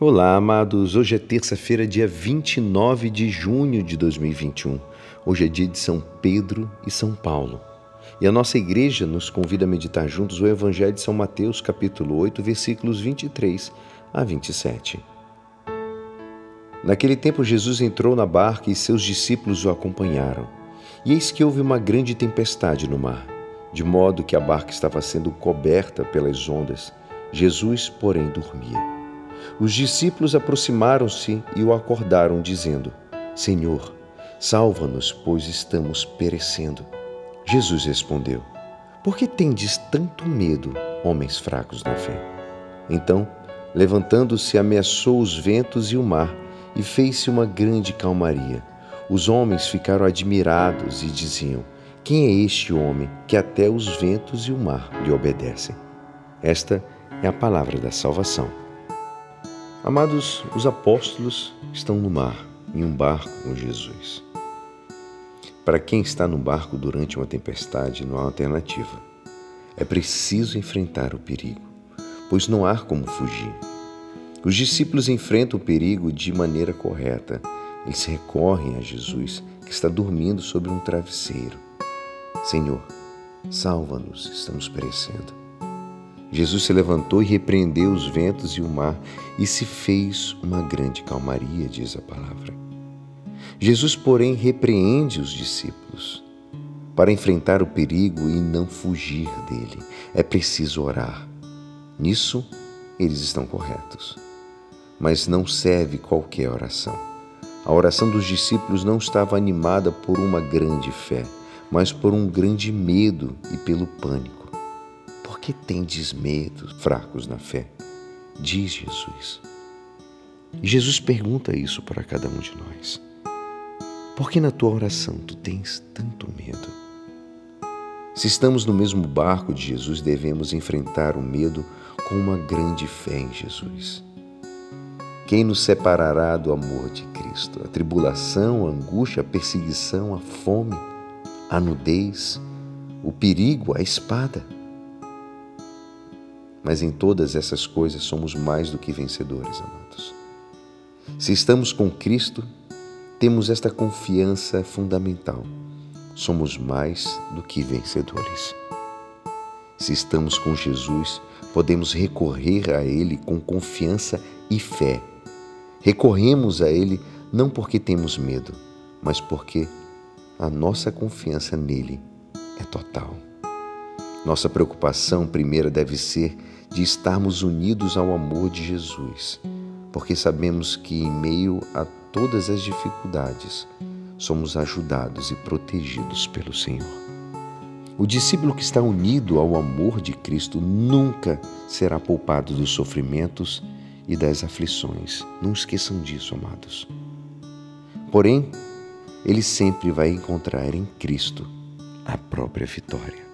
Olá, amados. Hoje é terça-feira, dia 29 de junho de 2021. Hoje é dia de São Pedro e São Paulo. E a nossa igreja nos convida a meditar juntos o Evangelho de São Mateus, capítulo 8, versículos 23 a 27. Naquele tempo, Jesus entrou na barca e seus discípulos o acompanharam. E eis que houve uma grande tempestade no mar, de modo que a barca estava sendo coberta pelas ondas. Jesus, porém, dormia. Os discípulos aproximaram-se e o acordaram, dizendo: Senhor, salva-nos, pois estamos perecendo. Jesus respondeu: Por que tendes tanto medo, homens fracos na fé? Então, levantando-se, ameaçou os ventos e o mar, e fez-se uma grande calmaria. Os homens ficaram admirados e diziam: Quem é este homem que até os ventos e o mar lhe obedecem? Esta é a palavra da salvação. Amados, os apóstolos estão no mar, em um barco com Jesus. Para quem está no barco durante uma tempestade, não há alternativa. É preciso enfrentar o perigo, pois não há como fugir. Os discípulos enfrentam o perigo de maneira correta. Eles recorrem a Jesus, que está dormindo sobre um travesseiro. Senhor, salva-nos, estamos perecendo. Jesus se levantou e repreendeu os ventos e o mar, e se fez uma grande calmaria, diz a palavra. Jesus, porém, repreende os discípulos. Para enfrentar o perigo e não fugir dele, é preciso orar. Nisso, eles estão corretos. Mas não serve qualquer oração. A oração dos discípulos não estava animada por uma grande fé, mas por um grande medo e pelo pânico que tendes medo, fracos na fé? Diz Jesus. E Jesus pergunta isso para cada um de nós. Por que na tua oração tu tens tanto medo? Se estamos no mesmo barco de Jesus, devemos enfrentar o medo com uma grande fé em Jesus. Quem nos separará do amor de Cristo? A tribulação, a angústia, a perseguição, a fome, a nudez, o perigo, a espada. Mas em todas essas coisas somos mais do que vencedores, amados. Se estamos com Cristo, temos esta confiança fundamental. Somos mais do que vencedores. Se estamos com Jesus, podemos recorrer a Ele com confiança e fé. Recorremos a Ele não porque temos medo, mas porque a nossa confiança nele é total. Nossa preocupação primeira deve ser de estarmos unidos ao amor de Jesus, porque sabemos que, em meio a todas as dificuldades, somos ajudados e protegidos pelo Senhor. O discípulo que está unido ao amor de Cristo nunca será poupado dos sofrimentos e das aflições. Não esqueçam disso, amados. Porém, ele sempre vai encontrar em Cristo a própria vitória.